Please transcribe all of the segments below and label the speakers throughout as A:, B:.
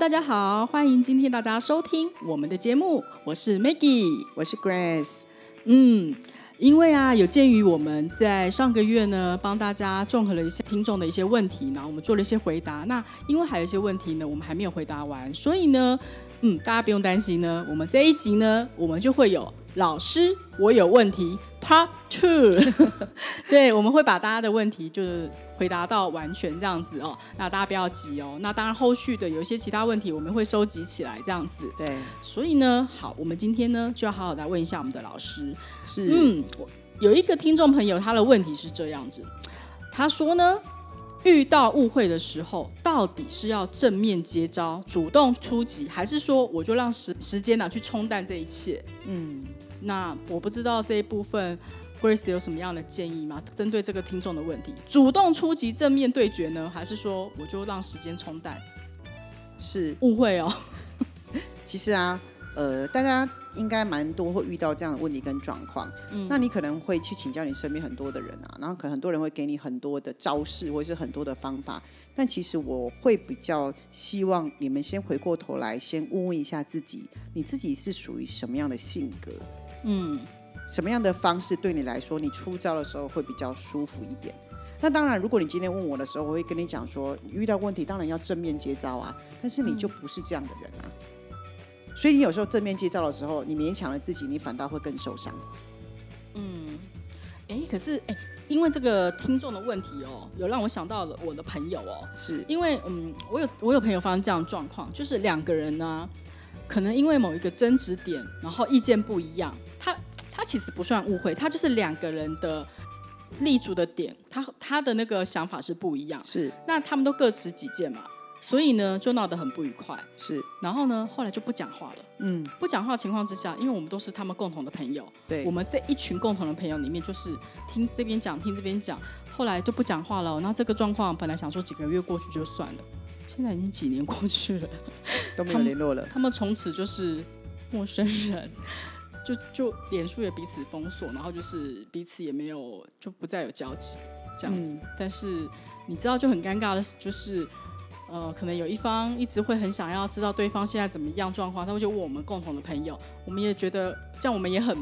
A: 大家好，欢迎今天大家收听我们的节目，我是 Maggie，
B: 我是 Grace。
A: 嗯，因为啊，有鉴于我们在上个月呢，帮大家综合了一些听众的一些问题，然后我们做了一些回答。那因为还有一些问题呢，我们还没有回答完，所以呢，嗯，大家不用担心呢，我们这一集呢，我们就会有老师，我有问题 Part Two，对，我们会把大家的问题就是回答到完全这样子哦。那大家不要急哦。那当然，后续的有一些其他问题，我们会收集起来这样子。
B: 对，
A: 所以呢，好，我们今天呢就要好好来问一下我们的老师。
B: 是，
A: 嗯，有一个听众朋友，他的问题是这样子，他说呢，遇到误会的时候，到底是要正面接招、主动出击，还是说我就让时时间呢去冲淡这一切？
B: 嗯，
A: 那我不知道这一部分 Grace 有什么样的建议吗？针对这个听众的问题，主动出击、正面对决呢，还是说我就让时间冲淡
B: 是。
A: 误会哦？
B: 其实啊，呃，大家应该蛮多会遇到这样的问题跟状况。嗯，那你可能会去请教你身边很多的人啊，然后可能很多人会给你很多的招式或者是很多的方法。但其实我会比较希望你们先回过头来，先问问一下自己，你自己是属于什么样的性格？
A: 嗯，
B: 什么样的方式对你来说，你出招的时候会比较舒服一点？那当然，如果你今天问我的时候，我会跟你讲说，遇到问题当然要正面接招啊，但是你就不是这样的人啊。所以你有时候正面接招的时候，你勉强了自己，你反倒会更受伤。
A: 嗯哎，可是哎，因为这个听众的问题哦，有让我想到了我的朋友哦，
B: 是
A: 因为嗯，我有我有朋友发生这样的状况，就是两个人呢，可能因为某一个争执点，然后意见不一样，他他其实不算误会，他就是两个人的立足的点，他他的那个想法是不一样，
B: 是。
A: 那他们都各持己见嘛，所以呢就闹得很不愉快，
B: 是，
A: 然后呢后来就不讲话了。
B: 嗯，
A: 不讲话情况之下，因为我们都是他们共同的朋友，
B: 对。
A: 我们这一群共同的朋友里面，就是听这边讲，听这边讲，后来就不讲话了。那这个状况本来想说几个月过去就算了，现在已经几年过去了，
B: 都没有联络了。
A: 他们从此就是陌生人，就就脸书也彼此封锁，然后就是彼此也没有就不再有交集这样子。
B: 嗯
A: 但是你知道就很尴尬的，就是呃，可能有一方一直会很想要知道对方现在怎么样状况，他会就问我们共同的朋友，我们也觉得这样我们也很，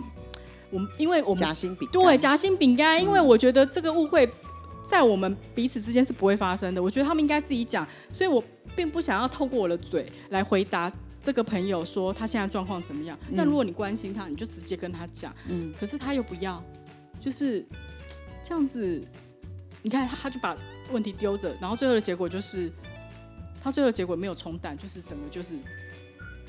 A: 我们因为我们
B: 夹心饼，
A: 对夹心饼干，因为我觉得这个误会在我们彼此之间是不会发生的，我觉得他们应该自己讲，所以我并不想要透过我的嘴来回答这个朋友说他现在状况怎么样。那、如果你关心他，你就直接跟他讲，
B: 嗯，
A: 可是他又不要，就是这样子。你看他，他就把问题丢着，然后最后的结果就是，他最后的结果没有冲淡，就是整个就是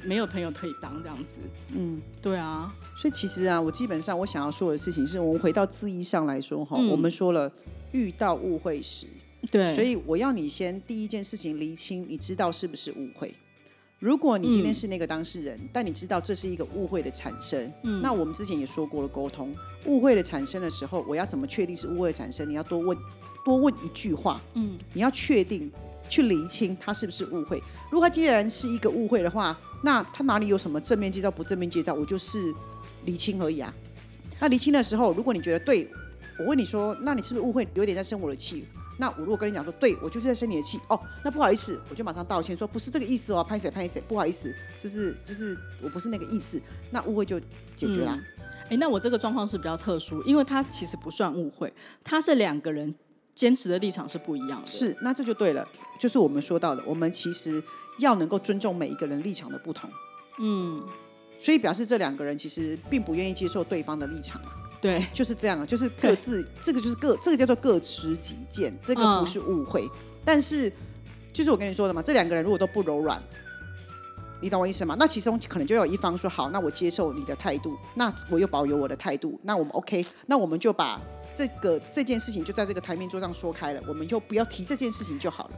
A: 没有朋友可以当这样子。
B: 嗯，
A: 对啊，
B: 所以其实啊，我基本上我想要说的事情是，我们回到字义上来说哈，
A: 嗯
B: 我们说了遇到误会时，
A: 对，
B: 所以我要你先第一件事情厘清，你知道是不是误会。如果你今天是那个当事人，但你知道这是一个误会的产生，
A: 嗯
B: 那我们之前也说过了，沟通误会的产生的时候，我要怎么确定是误会的产生？你要多问多问一句话，
A: 嗯，
B: 你要确定去厘清他是不是误会。如果他既然是一个误会的话，那他哪里有什么正面介绍不正面介绍？我就是厘清而已啊。那厘清的时候，如果你觉得对，我问你说，那你是不是误会，有点在生我的气？那我如果跟你讲说，对我就是在生你的气，哦，那不好意思，我就马上道歉说不是这个意思哦，拍谁拍谁，不好意思，就是就是我不是那个意思，那误会就解决啦。
A: 哎，那我这个状况是比较特殊，因为他其实不算误会，他是两个人坚持的立场是不一样的。
B: 是，那这就对了，就是我们说到的，我们其实要能够尊重每一个人立场的不同。
A: 嗯，
B: 所以表示这两个人其实并不愿意接受对方的立场嘛，
A: 对，
B: 就是这样啊，就是各自这个就是各这个叫做各持己见，这个
A: 嗯
B: 不是误会，但是就是我跟你说的嘛，这两个人如果都不柔软，你懂我意思吗？那其中可能就有一方说好，那我接受你的态度，那我又保有我的态度，那我们 OK，那我们就把这个这件事情就在这个台面桌上说开了，我们就不要提这件事情就好了。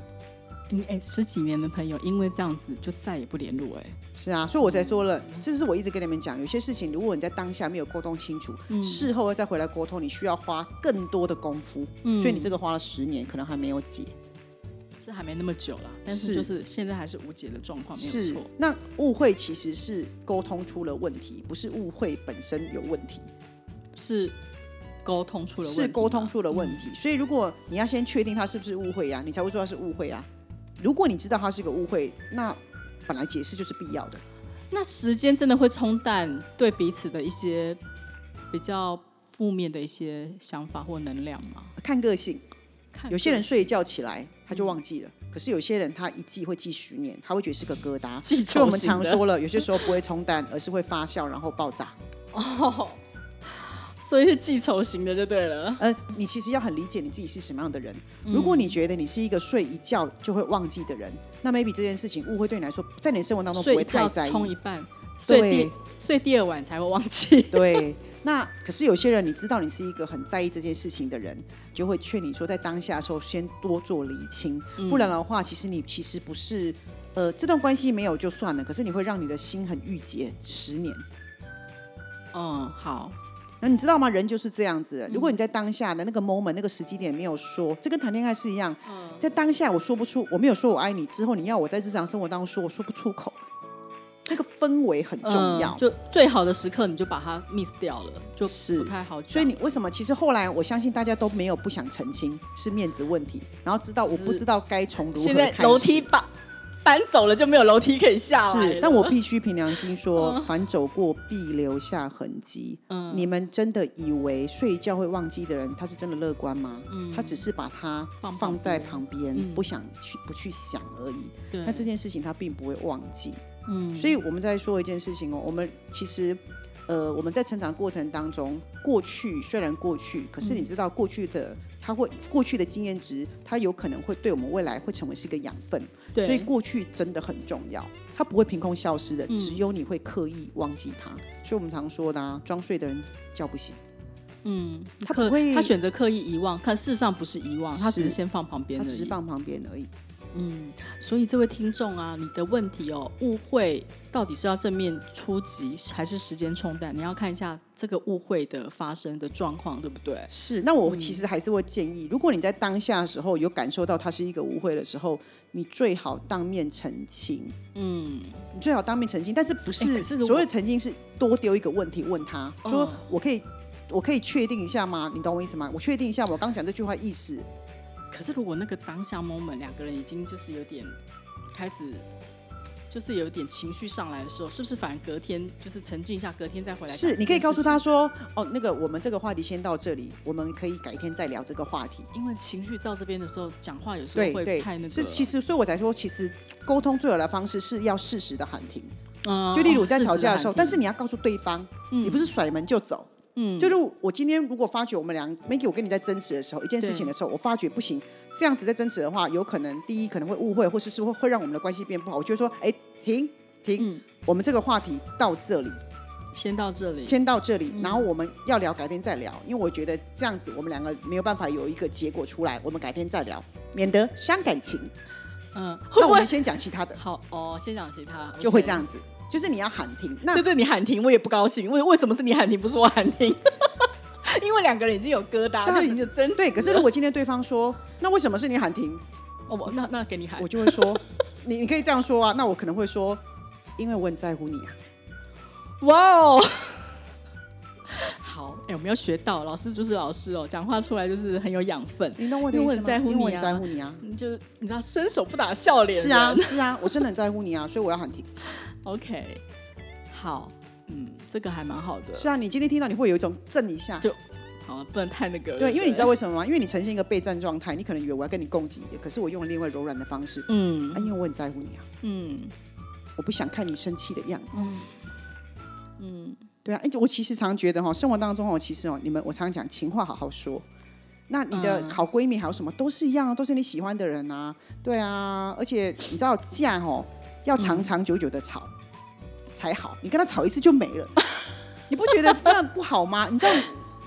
A: 你哎，十几年的朋友，因为这样子就再也不联络哎。
B: 是啊，所以我才说了，这是我一直跟你们讲，有些事情如果你在当下没有沟通清楚，事后再回来沟通，你需要花更多的功夫。所以你这个花了十年，可能还没有解。
A: 是还没那么久了，但是就是现在还是无解的状况，没有错。
B: 那误会其实是沟通出了问题，不是误会本身有问题，
A: 是沟通出了
B: 是沟通出了问题。所以如果你要先确定他是不是误会呀，你才会说他是误会啊。如果你知道它是个误会，那本来解释就是必要的。
A: 那时间真的会冲淡对彼此的一些比较负面的一些想法或能量吗？
B: 看个性，有些人睡一觉起来。他就忘记了，可是有些人他一记会记十年，他会觉得是个疙瘩。
A: 记
B: 仇我们常说了，有些时候不会冲淡，而是会发酵然后爆炸。哦，
A: 所以是记仇型的就对了。
B: 呃，你其实要很理解你自己是什么样的人。如果你觉得你是一个睡一觉就会忘记的人，那 maybe 这件事情误会对你来说，在你生活当中不会太在意。
A: 冲一半，睡第睡第二晚才会忘记。
B: 对。那可是有些人，你知道你是一个很在意这件事情的人，就会劝你说，在当下的时候先多做理清，不然的话，其实你其实不是，呃，这段关系没有就算了，可是你会让你的心很郁结十年。
A: 嗯，好，
B: 那你知道吗？人就是这样子，如果你在当下的那个 moment 那个时机点没有说，这跟谈恋爱是一样，在当下我说不出，我没有说我爱你之后，你要我在日常生活当中说，我说不出口。那个氛围很重要，
A: 就最好的时刻你就把它 miss 掉了，就是不太好。
B: 所以你为什么？其实后来我相信大家都没有不想澄清，是面子问题。然后知道我不知道该从如何开
A: 始。楼梯把搬走了就没有楼梯可以下
B: 来。是，但我必须凭良心说，凡走过必留下痕迹。嗯，你们真的以为睡觉会忘记的人，他是真的乐观吗？嗯，他只是把它放在旁边，不想去不去想而已。对，但这件事情他并不会忘记。嗯，所以我们在说一件事情哦，我们其实，呃，我们在成长过程当中，过去虽然过去，可是你知道过去的，它会过去的经验值，它有可能会对我们未来会成为是一个养分，所以过去真的很重要，它不会凭空消失的，只有你会刻意忘记它。所以我们常说的，啊，装睡的人叫不醒。
A: 嗯，他不会，他选择刻意遗忘，但事实上不是遗忘，他只是先放旁边，
B: 他只是放旁边而已。
A: 嗯，所以这位听众啊，你的问题哦，误会到底是要正面出击，还是时间冲淡？你要看一下这个误会的发生的状况，对不对？
B: 是。那我其实还是会建议，如果你在当下的时候有感受到它是一个误会的时候，你最好当面澄清。嗯，你最好当面澄清，但是不是所谓澄清是多丢一个问题问他说，我可以我可以确定一下吗？你懂我意思吗？我确定一下我刚讲这句话意思。
A: 可是，如果那个当下 moment 两个人已经就是有点开始，就是有点情绪上来的时候，是不是反而隔天就是沉静一下，隔天再回来？
B: 是，你可以告诉他说：“哦，那个我们这个话题先到这里，我们可以改天再聊这个话题。”
A: 因为情绪到这边的时候，讲话有时候会太那个。
B: 是，其实所以我才说，其实沟通最好的方式是要适时的喊停。嗯，就例如在吵架的时候，但是你要告诉对方，你不是甩门就走。嗯，就是我今天如果发觉我们俩 m a k e 我跟你在争执的时候，一件事情的时候，我发觉不行，这样子在争执的话，有可能第一可能会误会，或是是会会让我们的关系变不好。我就说，哎，停停，我们这个话题到这里，
A: 先到这里，
B: 先到这里，然后我们要聊，改天再聊，因为我觉得这样子我们两个没有办法有一个结果出来，我们改天再聊，免得伤感情。嗯，那我们先讲其他的。
A: 好哦，先讲其他，
B: 就会这样子。就是你要喊停，那
A: 对对，你喊停我也不高兴。为为什么是你喊停，不是我喊停？因为两个人已经有疙瘩，就已经有争执。
B: 对，可是如果今天对方说，那为什么是你喊停？
A: 哦，那那给你喊，
B: 我就会说，你你可以这样说啊。那我可能会说，因为我很在乎你啊。
A: 哇哦！好，哎，我们要学到老师就是老师哦，讲话出来就是很有养分。
B: 你懂我的
A: 意思吗？
B: 因为我
A: 很
B: 在乎你啊，
A: 就是你知道伸手不打笑脸。
B: 是啊，是啊，我真的很在乎你啊，所以我要喊停。
A: OK，好，嗯，这个还蛮好的。
B: 是啊，你今天听到你会有一种震一下，
A: 就好，不能太那个。
B: 对，因为你知道为什么吗？因为你呈现一个备战状态，你可能以为我要跟你攻击，可是我用了另外柔软的方式。嗯，啊，因为我很在乎你啊。嗯，我不想看你生气的样子。嗯，嗯，对啊，哎，我其实常觉得哈，生活当中哦，其实哦，你们我常常讲情话好好说。那你的好闺蜜还有什么都是一样啊，都是你喜欢的人啊。对啊，而且你知道架哦。要长长久久的吵才好，你跟他吵一次就没了，你不觉得这样不好吗？你知道，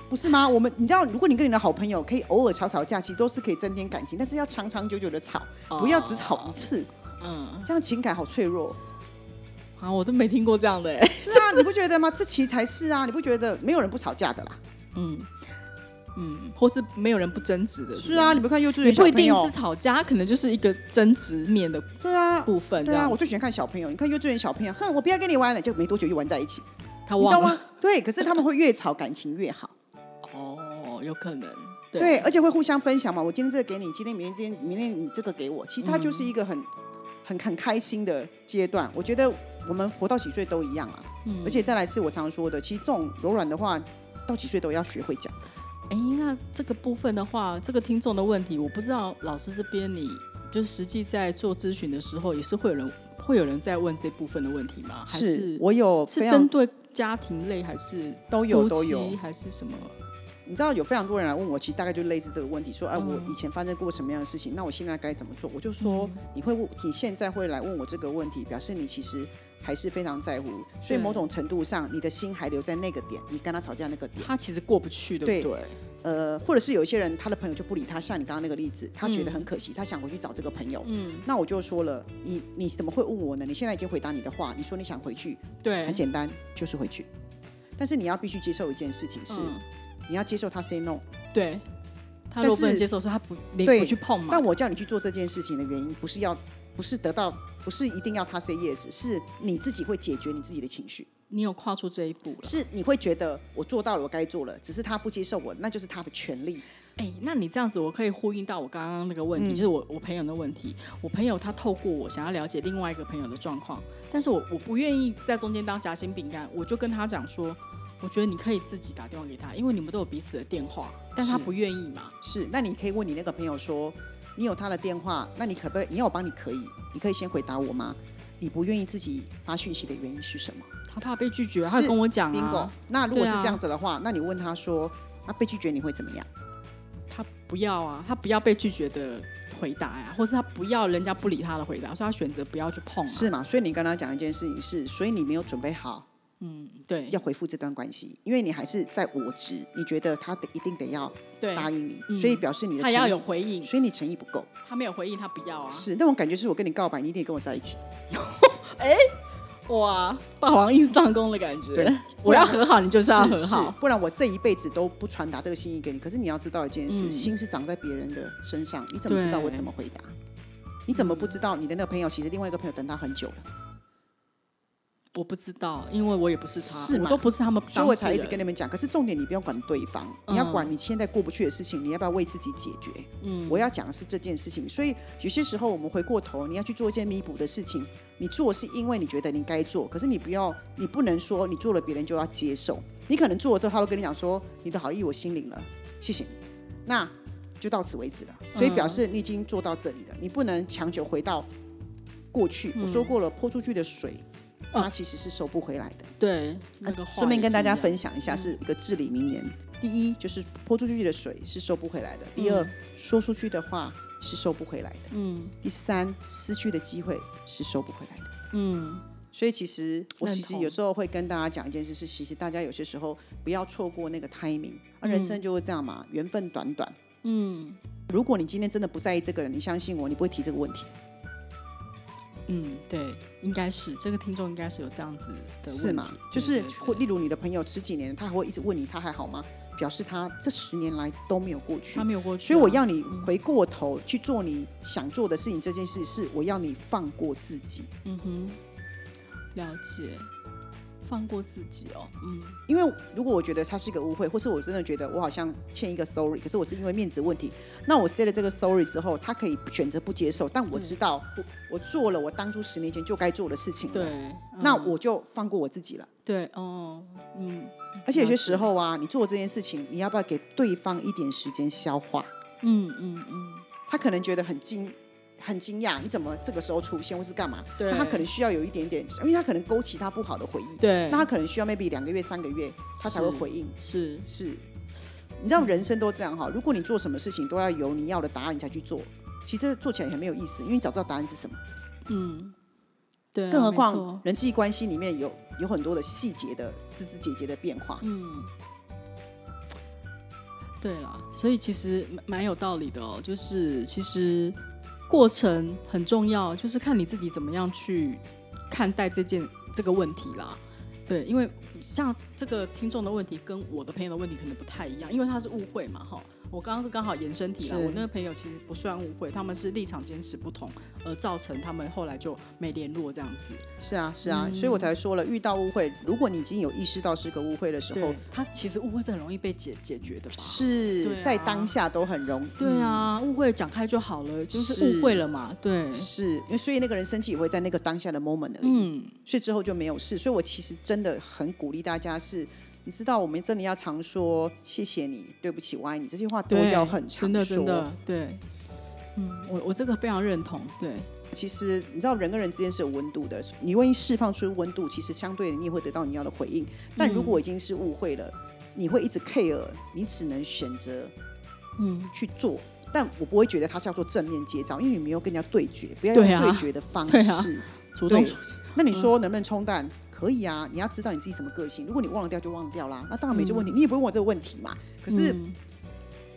B: 不是吗？我们你知道，如果你跟你的好朋友可以偶尔吵吵架，其实都是可以增添感情，但是要长长久久的吵，不要只吵一次，
A: 嗯，
B: 这样情感好脆弱。
A: 啊，我真没听过这样的哎。
B: 是啊，你不觉得吗？这其实才是啊，你不觉得没有人不吵架的啦？
A: 嗯嗯，或是没有人不争执的。
B: 是啊，你不看幼稚园小
A: 不一定是，吵架，可能就是一个争执面的
B: 对啊，
A: 部分。
B: 对啊，我最喜欢看小朋友。你看幼稚园小朋友，哼，我不要跟你玩了，就没多久又玩在一起，
A: 他忘了
B: 吗？对，可是他们会越吵感情越好。
A: 哦，有可能。
B: 对，而且会互相分享嘛。我今天这个给你，今天明天今天明天你这个给我，其实它就是一个很、很很开心的阶段。我觉得我们活到几岁都一样啊。
A: 嗯
B: 而且再来是我常说的，其实这种柔软的话，到几岁都要学会讲。
A: 哎，那这个部分的话，这个听众的问题，我不知道老师这边你就是实际在做咨询的时候，也是会有人会有人在问这部分的问题吗？还是
B: 我有
A: 是针对家庭类，还是
B: 都有都有
A: 还是什么？
B: 你知道有非常多人来问我，其实大概就类似这个问题，说，哎、
A: 嗯
B: 我以前发生过什么样的事情，那我现在该怎么做？我就说，
A: 嗯
B: 你会问，你现在会来问我这个问题，表示你其实还是非常在乎，所以某种程度上，你的心还留在那个点，你跟他吵架那个点。
A: 他其实过不去，对不对？
B: 呃，或者是有一些人，他的朋友就不理他，像你刚刚那个例子，他觉得很可惜，他想回去找这个朋友。
A: 嗯，
B: 那我就说了，你你怎么会问我呢？你现在已经回答你的话，你说你想回去，
A: 对
B: 很，简单，就是回去。但是你要必须接受一件事情是，
A: 嗯
B: 你要接受他 say no。
A: 对。他
B: 但
A: 如果不能
B: 是
A: 接受，说他不你
B: 对
A: 不去碰嘛
B: 但，我叫你去做这件事情的原因，不是要，不是得到，不是一定要他 say yes，是你自己会解决你自己的情绪，
A: 你有跨出这一步了。
B: 是你会觉得我做到了，我该做了，只是他不接受我，那就是他的权利。
A: 哎、那你这样子，我可以呼应到我刚刚那个问题，
B: 嗯
A: 就是我我朋友的问题。我朋友他透过我想要了解另外一个朋友的状况，但是我我不愿意在中间当夹心饼干，我就跟他讲说，我觉得你可以自己打电话给他，因为你们都有彼此的电话，但他不愿意嘛。
B: 是，那你可以问你那个朋友说，你有他的电话，那你可不可以？你要我帮你可以，你可以先回答我吗？你不愿意自己发讯息的原因是什么
A: 他怕被拒绝，他跟我讲
B: ？bingo
A: 啊，。
B: 那如果是这样子的话，那你问他说，那被拒绝你会怎么样？
A: 他不要啊，他不要被拒绝的回答呀、或是他不要人家不理他的回答，所以他选择不要去碰、啊。
B: 是嘛？所以你跟他讲一件事情是，所以你没有准备好
A: 嗯，对
B: 要回复这段关系，因为你还是在我执，你觉得他得一定得要，答应你，
A: 嗯
B: 所以表示你的
A: 他要有回应，
B: 所以你诚意不够。
A: 他没有回应，他不要啊。
B: 是那种感觉，是我跟你告白，你一定得跟我在一起。
A: 哇，霸王硬上弓的感觉。
B: 对
A: 我要和好，你就是要和好。
B: 不然我这一辈子都不传达这个心意给你。可是你要知道一件事，
A: 嗯
B: 心是长在别人的身上，你怎么知道我怎么回答？你怎么不知道你的那个朋友其实另外一个朋友等他很久了？
A: 我不知道，因为我也不是他，
B: 是嘛
A: 我都不是他们当事人。
B: 所以我才一直跟你们讲。可是重点你不要管对方，你要
A: 嗯
B: 管你现在过不去的事情，你要不要为自己解决？
A: 嗯，
B: 我要讲的是这件事情。所以有些时候我们回过头，你要去做一些弥补的事情。你做是因为你觉得你该做，可是你不要，你不能说你做了别人就要接受。你可能做了之后，他会跟你讲说你的好意我心领了，谢谢你，那就到此为止了。所以表示你已经做到这里了，你不能强求回到过去。我说过了，泼出去的水，它其实是收不回来的。
A: 对那个话
B: 顺便跟大家分享一下，是一个至理名言。第一，就是泼出去的水是收不回来的；第二，说出去的话是收不回来的；
A: 嗯。
B: 第三，失去的机会是收不回来的。
A: 嗯，
B: 所以其实我其实有时候会跟大家讲一件事，是其实大家有些时候不要错过那个 timing，而人生就是这样嘛，缘分短短。
A: 嗯。
B: 如果你今天真的不在意这个人，你相信我，你不会提这个问题，
A: 嗯，对，应该是这个听众应该是有这样子的问题
B: 是吗？就是例如你的朋友十几年，他还会一直问你他还好吗？表示他这十年来都没有过去
A: 他。没有过去啊，
B: 所以我要你回过头去做你想做的事情，这件事是我要你放过自己，
A: 嗯哼，了解，放过自己哦，嗯
B: 因为如果我觉得他是一个误会，或是我真的觉得我好像欠一个 sorry，可是我是因为面子问题，那我 say 了这个 sorry 之后，他可以选择不接受，但我知道我我做了我当初十年前就该做的事情了，
A: 对，嗯
B: 那我就放过我自己了。
A: 对哦，嗯
B: 而且有些时候啊，你做这件事情，你要不要给对方一点时间消化？
A: 嗯嗯嗯，
B: 他可能觉得很惊。很惊讶，你怎么这个时候出现，或是干嘛？
A: 对
B: 那他可能需要有一点点，因为他可能勾起他不好的回忆。
A: 对，
B: 那他可能需要 maybe 两个月、三个月，他才会回应。
A: 是
B: 是，你知道人生都这样哈。如果你做什么事情都要有你要的答案你才去做，其实做起来很没有意思，因为你早知道答案是什么。
A: 嗯，对啊，
B: 更何况人际关系里面有有很多的细节的枝枝节节的变化。
A: 嗯，对了，所以其实蛮蛮有道理的哦。就是其实过程很重要，就是看你自己怎么样去看待这件这个问题啦。对，因为像这个听众的问题跟我的朋友的问题可能不太一样，因为他是误会嘛，哈。我刚刚是刚好延伸题了，我那个朋友其实不算误会，他们是立场坚持不同，而造成他们后来就没联络这样子。
B: 是啊，是啊，所以我才说了，遇到误会，如果你已经有意识到是个误会的时候
A: 对，，他其实误会是很容易被解解决的吧？
B: 是
A: 啊
B: 在当下都很容易。
A: 对，啊，误会讲开就好了，就是
B: 是
A: 误会了嘛。对，
B: 是因为所以那个人生气也会在那个当下的 moment 而已，
A: 嗯，
B: 所以之后就没有事。所以我其实真的很鼓励大家是。你知道，我们真的要常说“谢谢你”“对不起”“我爱你”这些话都，要很常
A: 真的真
B: 说。
A: 的对。嗯，我我这个非常认同，对，
B: 其实你知道，人跟人之间是有温度的。你愿意释放出温度，其实相对的你也会得到你要的回应。但如果已经是误会了，你会一直 care，你只能选择
A: 嗯，
B: 去做。但我不会觉得它是要做正面接招，因为你没有跟人家对决，不要用对决的方
A: 对啊
B: 式。
A: 主动
B: 那你说能不能冲淡？可以啊，你要知道你自己什么个性。如果你忘了掉就忘掉啦，那当然没这问题，你也不会问我这个问题嘛。可是、
A: 嗯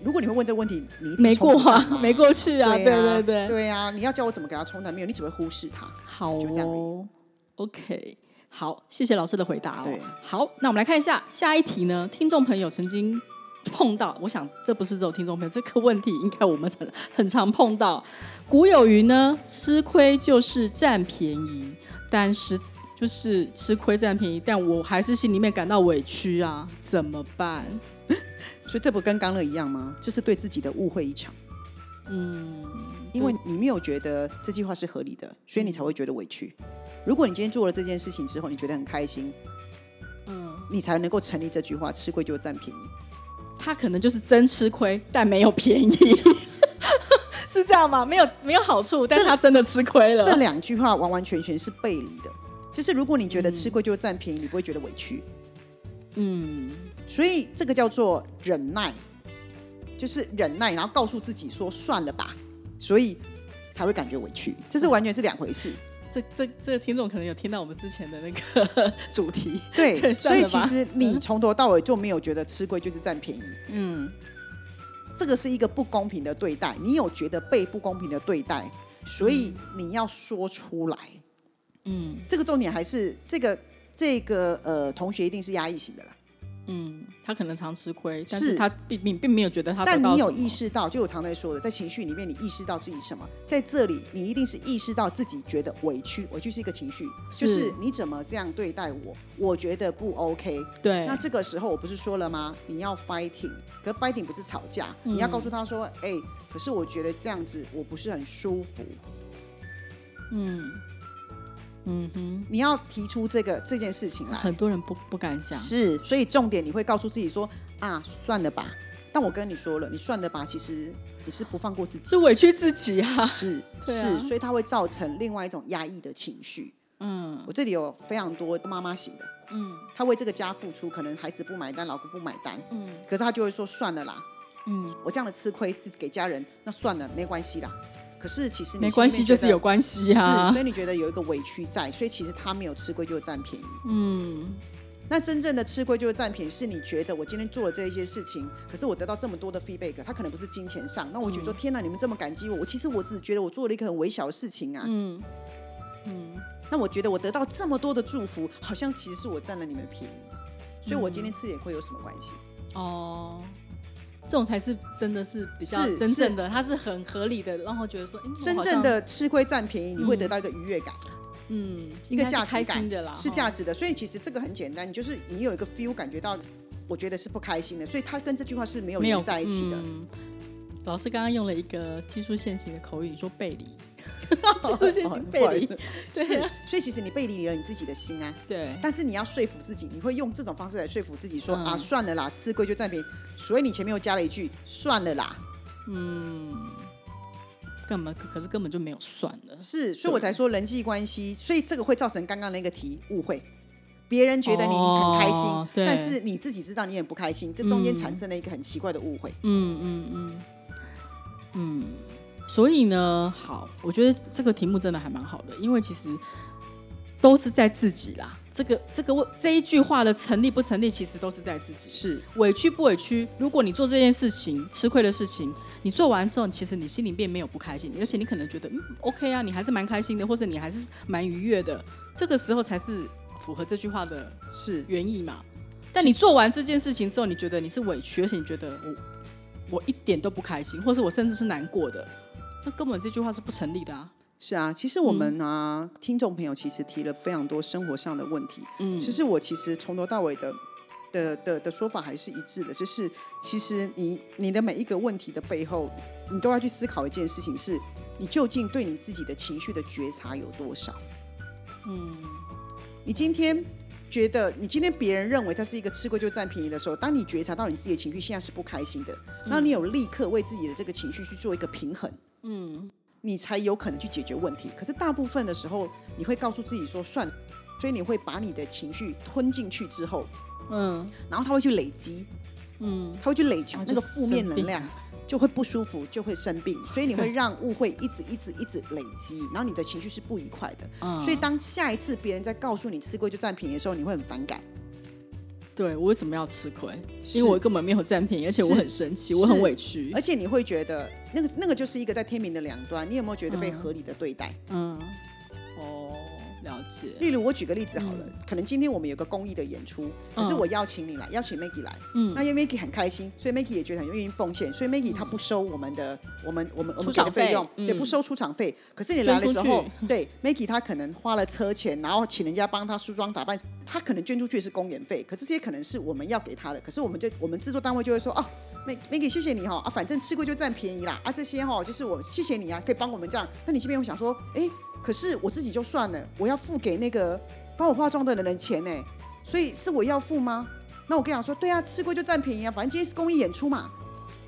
B: 如果你会问这个问题，你一定
A: 没过啊 没过去啊，对
B: 对啊
A: 对对，
B: 对啊，你要教我怎么给他冲淡，没有，你只会忽视他。
A: 好
B: 就这样而已
A: 哦。OK，好，谢谢老师的回答哦
B: 对。
A: 好，那我们来看一下下一题呢？听众朋友曾经碰到，我想这不是只有听众朋友这个问题，应该我们很很常碰到。古有云呢，吃亏就是占便宜，但是就是吃亏占便宜，但我还是心里面感到委屈啊，怎么办？
B: 所以这不跟刚乐一样吗？就是对自己的误会一场。
A: 嗯，
B: 因为你没有觉得这句话是合理的，所以你才会觉得委屈。如果你今天做了这件事情之后，你觉得很开心，
A: 嗯，
B: 你才能够成立这句话：吃亏就占便宜。
A: 他可能就是真吃亏，但没有便宜，是这样吗？没有没有好处，但是他真的吃亏了。
B: 这两句话完完全全是背离的。就是如果你觉得吃亏就占便宜，你不会觉得委屈。
A: 嗯，
B: 所以这个叫做忍耐，就是忍耐，然后告诉自己说算了吧，所以才会感觉委屈。这是完全是两回事。
A: 这这这个听众可能有听到我们之前的那个 主题，
B: 对，所以其实你从头到尾就没有觉得吃亏就是占便宜。
A: 嗯
B: 这个是一个不公平的对待，你有觉得被不公平的对待，所以你要说出来。
A: 嗯。
B: 这个重点还是这个这个呃同学一定是压抑型的啦，
A: 嗯，他可能常吃亏，但
B: 是
A: 是。他并并并没有觉得他
B: 但你有意识到，就我常在说的，在情绪里面你意识到自己什么，在这里你一定是意识到自己觉得委屈，委屈是一个情绪，
A: 是
B: 就是。你怎么这样对待我，我觉得不 OK。
A: 对，
B: 那这个时候我不是说了吗？你要 fighting，可 fighting 不是吵架，你要告诉他说，哎、可是我觉得这样子我不是很舒服。
A: 嗯嗯哼，
B: 你要提出这个这件事情来，
A: 很多人不不敢讲，
B: 是，所以重点你会告诉自己说啊，算了吧。但我跟你说了，你算了吧，其实你是不放过自己，
A: 是委屈自己啊。
B: 是、
A: 啊。
B: 是，所以它会造成另外一种压抑的情绪。
A: 嗯。
B: 我这里有非常多妈妈型的，
A: 嗯。
B: 她为这个家付出，可能孩子不买单，老公不买单，
A: 嗯。
B: 可是她就会说算了啦，
A: 嗯，
B: 我这样的吃亏是给家人，那算了，没关系啦。可是其实你
A: 没关系，就是有关系啊
B: 是，。所以你觉得有一个委屈在，所以其实他没有吃亏就占便宜。
A: 嗯
B: 那真正的吃亏就是占便宜，是你觉得我今天做了这一些事情，可是我得到这么多的 feedback，他可能不是金钱上，那我觉得说、天哪，你们这么感激我，我其实我只是觉得我做了一个很微小的事情啊，
A: 嗯嗯
B: 那我觉得我得到这么多的祝福，好像其实是我占了你们便宜，所以我今天吃点亏有什么关系？
A: 哦。这种才是真的是比较
B: 是
A: 真正的，它是很合理的，然后觉得说，
B: 真正的吃亏占便宜，你会得到一个愉悦感，
A: 嗯，
B: 一个价值感
A: 的啦，
B: 是
A: 哈。
B: 价值的。所以其实这个很简单，你就是你有一个 feel 感觉到，我觉得是不开心的，所以它跟这句话是没有
A: 没有
B: 连在一起的。
A: 嗯。老师刚刚用了一个技术线型的口语，说背离，技术线型背离 对啊，
B: 所以其实你背离了你自己的心啊。
A: 对，
B: 但是你要说服自己，你会用这种方式来说服自己说、
A: 嗯
B: 啊，算了啦，吃亏就占便宜。所以你前面又加了一句算了啦，
A: 嗯，干嘛？可可是根本就没有算了，
B: 是，所以我才说人际关系，所以这个会造成刚刚那个题误会。别人觉得你很开心，
A: 哦
B: 但是你自己知道你很不开心，这中间产生了一个很奇怪的误会。
A: 嗯嗯嗯嗯，所以呢，好，我觉得这个题目真的还蛮好的，因为其实都是在自己啦，这个这个问这一句话的成立不成立，其实都是在自己。
B: 是
A: 委屈不委屈？如果你做这件事情吃亏的事情，你做完之后，其实你心里并没有不开心，而且你可能觉得嗯 OK 啊，你还是蛮开心的，或者你还是蛮愉悦的。这个时候才是符合这句话的
B: 是，
A: 原意嘛。但你做完这件事情之后，你觉得你是委屈，而且你觉得我我一点都不开心，或是我甚至是难过的，那根本这句话是不成立的啊。
B: 是啊，其实我们啊，听众朋友其实提了非常多生活上的问题。嗯，其实我其实从头到尾的的的的说法还是一致的，就是其实你你的每一个问题的背后，你都要去思考一件事情，是你究竟对你自己的情绪的觉察有多少？嗯，你今天觉得你今天别人认为他是一个吃亏就占便宜的时候，当你觉察到你自己的情绪现在是不开心的，那你有立刻为自己的这个情绪去做一个平衡。嗯。你才有可能去解决问题。可是大部分的时候，你会告诉自己说算，所以你会把你的情绪吞进去之后，嗯，然后他会去累积，嗯，他会去累积那个负面能量，就会不舒服，就会生病。所以你会让误会一直一直一直累积，然后你的情绪是不愉快的。嗯，所以当下一次别人在告诉你吃亏就占便宜的时候，你会很反感。
A: 对我为什么要吃亏？因为我根本没有占便宜，而且我很生气，我很委屈，
B: 而且你会觉得那个那个就是一个在天平的两端，你有没有觉得被合理的对待？嗯。
A: 了解。
B: 例如，我举个例子好了，可能今天我们有个公益的演出，可是我邀请你来，邀请 Maggie 来，嗯，那因为 Maggie 很开心，所以 Maggie 也觉得很愿意奉献，所以 Maggie 他不收我们的，我们我们我们给的费用，对，不收出场费。可是你来的时候，对 Maggie 他可能花了车钱，然后请人家帮他梳妆打扮，他可能捐出去是公演费，可这些可能是我们要给他的，可是我们就我们制作单位就会说，哦，Maggie 谢谢你哈，啊，反正吃亏就占便宜啦，啊，这些哈就是我谢谢你啊，可以帮我们这样，那你这边会想说，哎。可是我自己就算了，我要付给那个帮我化妆的人的钱呢，所以是我要付吗？那我跟你讲说，对啊，吃亏就占便宜啊，反正今天是公益演出嘛。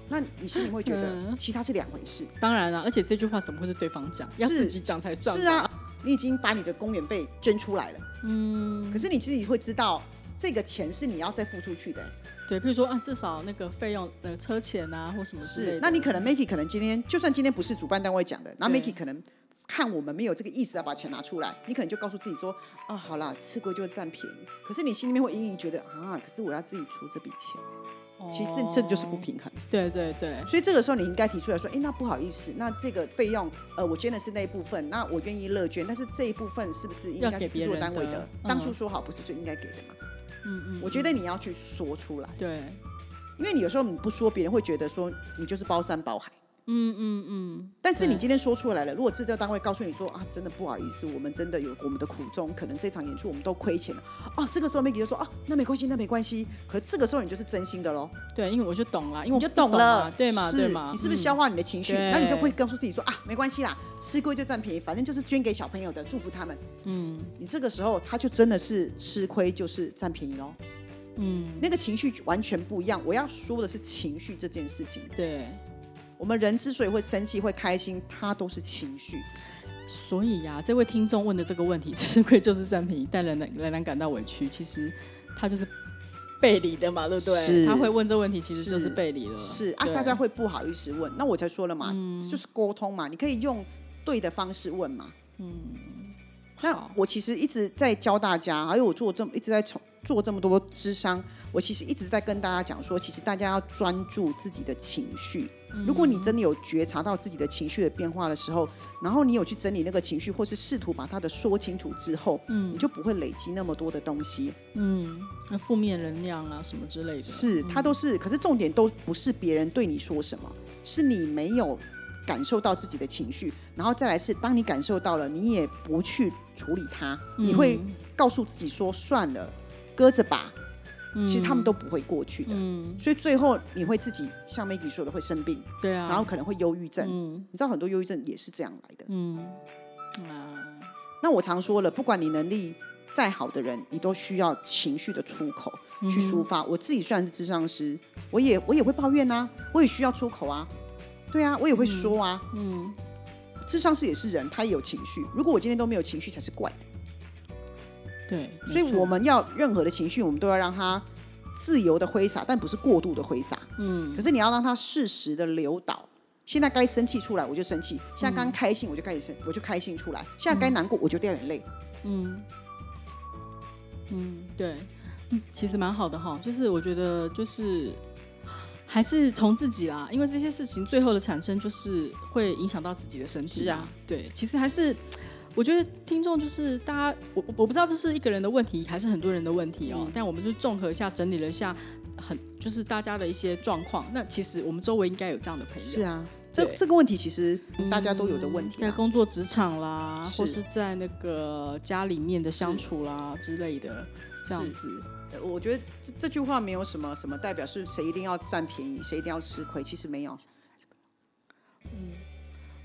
B: 那你心里会觉得其他是两回事。
A: 当然了，而且这句话怎么会是对方讲？要自己讲才算。
B: 是啊，你已经把你的公演费捐出来了。嗯。可是你自己会知道，这个钱是你要再付出去的。
A: 对，比如说啊，至少那个费用，呃，车钱啊，或什么之类的。
B: 那你可能 Makey 可能今天，就算今天不是主办单位讲的，那 Makey 可能。看我们没有这个意思要把钱拿出来，你可能就告诉自己说：啊，好了，吃亏就会占便宜。可是你心里面会隐隐觉得啊，可是我要自己出这笔钱。其实这就是不平衡。
A: 对对对。
B: 所以这个时候你应该提出来说：哎，那不好意思，那这个费用，呃，我捐的是那一部分，那我愿意乐捐，但是这一部分是不是应该是制作单位的？当初说好不是就应该给的吗？嗯嗯。我觉得你要去说出来。
A: 对。
B: 因为你有时候你不说，别人会觉得说你就是包山包海。嗯嗯嗯，但是你今天说出来了，如果制作单位告诉你说啊，真的不好意思，我们真的有我们的苦衷，可能这场演出我们都亏钱了，哦，这个时候 Maggie 就说啊，那没关系，那没关系。可是这个时候你就是真心的喽，
A: 对，因为我就懂了，因为
B: 你就懂了，
A: 对吗？对吗？
B: 你是不是消化你的情绪？那你就会告诉自己说啊，没关系啦，吃亏就占便宜，反正就是捐给小朋友的，祝福他们。嗯，你这个时候他就真的是吃亏就是占便宜喽。嗯，那个情绪完全不一样。我要说的是情绪这件事情。
A: 对。
B: 我们人之所以会生气、会开心，它都是情绪。
A: 所以呀，这位听众问的这个问题，吃亏就是占便宜，但仍然仍然感到委屈，其实他就是背离的嘛，对不对？他会问这问题，其实就是背离了。
B: 是啊，大家会不好意思问，那我才说了嘛，就是沟通嘛，你可以用对的方式问嘛。嗯。那我其实一直在教大家，还有我做这么一直在从。做这么多智商，我其实一直在跟大家讲说，其实大家要专注自己的情绪。如果你真的有觉察到自己的情绪的变化的时候，然后你有去整理那个情绪，或是试图把它的说清楚之后，嗯，你就不会累积那么多的东西。
A: 嗯，那负面能量啊什么之类的，
B: 是它都是。可是重点都不是别人对你说什么，是你没有感受到自己的情绪，然后再来是当你感受到了，你也不去处理它，你会告诉自己说算了。搁着吧，其实他们都不会过去的，所以最后你会自己像 Maggie 说的会生病，
A: 对啊，
B: 然后可能会忧郁症，你知道很多忧郁症也是这样来的，嗯。啊，那我常说了，不管你能力再好的人，你都需要情绪的出口去抒发。我自己虽然是智商师，我也我也会抱怨啊，我也需要出口啊，对啊，我也会说啊，嗯，智商师也是人，他也有情绪，如果我今天都没有情绪，才是怪的。
A: 对，
B: 所以我们要任何的情绪，我们都要让它自由的挥洒，但不是过度的挥洒。嗯，可是你要让它适时的流导。现在该生气出来，我就生气；现在刚开心，我就开始生，我就开心出来；现在该难过，我就掉眼泪。嗯，
A: 嗯，对，嗯，其实蛮好的哈，就是我觉得就是还是从自己啦，因为这些事情最后的产生就是会影响到自己的身体。
B: 是啊，
A: 对，其实还是我觉得听众就是大家，我我不知道这是一个人的问题还是很多人的问题哦，但我们就综合一下整理了一下，很就是大家的一些状况。那其实我们周围应该有这样的朋友。
B: 是啊。这这个问题其实大家都有的问题，
A: 在工作职场啦，或是在那个家里面的相处啦之类的，这样子。
B: 我觉得这这句话没有什么什么代表是谁一定要占便宜，谁一定要吃亏，其实没有。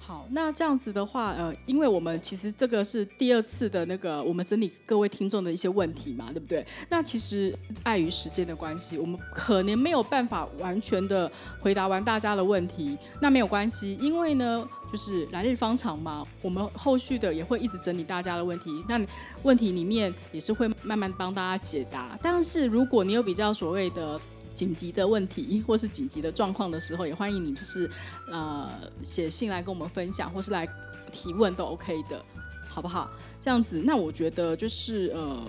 A: 好，那这样子的话，呃，因为我们其实这个是第二次的那个，我们整理各位听众的一些问题嘛，对不对？那其实碍于时间的关系，我们可能没有办法完全的回答完大家的问题。那没有关系，因为呢，就是来日方长嘛，我们后续的也会一直整理大家的问题。那问题里面也是会慢慢帮大家解答。但是如果你有比较所谓的，紧急的问题 或是紧急的状况的时候，也欢迎你就是呃写信来跟我们分享，或是来提问都 OK 的，好不好？这样子，那我觉得就是呃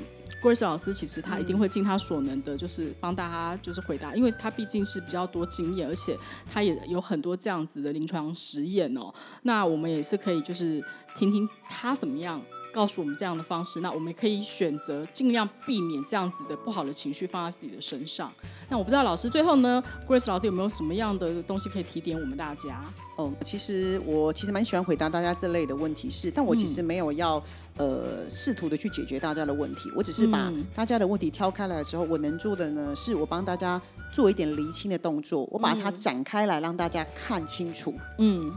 A: ，Grace 老师其实他一定会尽他所能的，就是帮大家就是回答，因为他毕竟是比较多经验，而且他也有很多这样子的临床实验哦。那我们也是可以就是听听他怎么样。告诉我们这样的方式，那我们可以选择尽量避免这样子的不好的情绪放在自己的身上。那我不知道老师最后呢，Grace 老师有没有什么样的东西可以提点我们大家？
B: 哦，其实我其实蛮喜欢回答大家这类的问题，是，但我其实没有要呃试图的去解决大家的问题，我只是把大家的问题挑开来的时候，我能做的呢，是我帮大家做一点厘清的动作，我把它展开来让大家看清楚。嗯。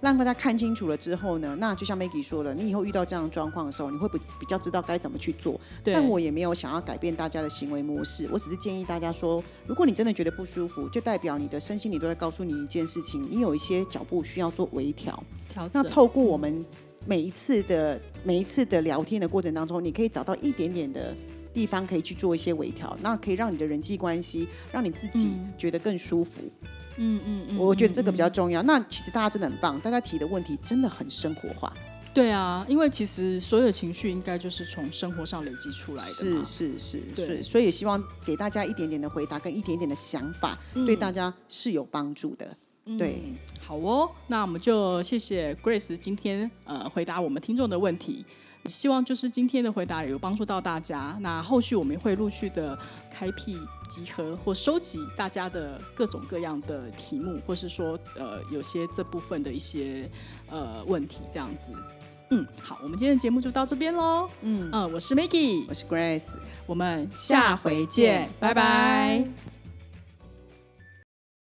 B: 让大家看清楚了之后呢，那就像 Maggie 说了，你以后遇到这样的状况的时候，你会不比较知道该怎么去做。但我也没有想要改变大家的行为模式，我只是建议大家说，如果你真的觉得不舒服，就代表你的身心里都在告诉你一件事情，你有一些脚步需要做微调。那透过我们每一次的每一次的聊天的过程当中，你可以找到一点点的地方可以去做一些微调，那可以让你的人际关系，让你自己觉得更舒服。嗯嗯嗯，我觉得这个比较重要。那其实大家真的很棒，大家提的问题真的很生活化。
A: 对啊，因为其实所有的情绪应该就是从生活上累积出来的。
B: 是是是，对，所以也希望给大家一点点的回答跟一点点的想法，对大家是有帮助的。对，
A: 好哦，那我们就谢谢 Grace 今天呃回答我们听众的问题。希望就是今天的回答有帮助到大家。那后续我们会陆续的开辟集合或收集大家的各种各样的题目，或是说呃有些这部分的一些呃问题这样子。嗯，好，我们今天的节目就到这边喽。嗯嗯，我是 Maggie，
B: 我是 Grace，
A: 我们下回见，拜拜。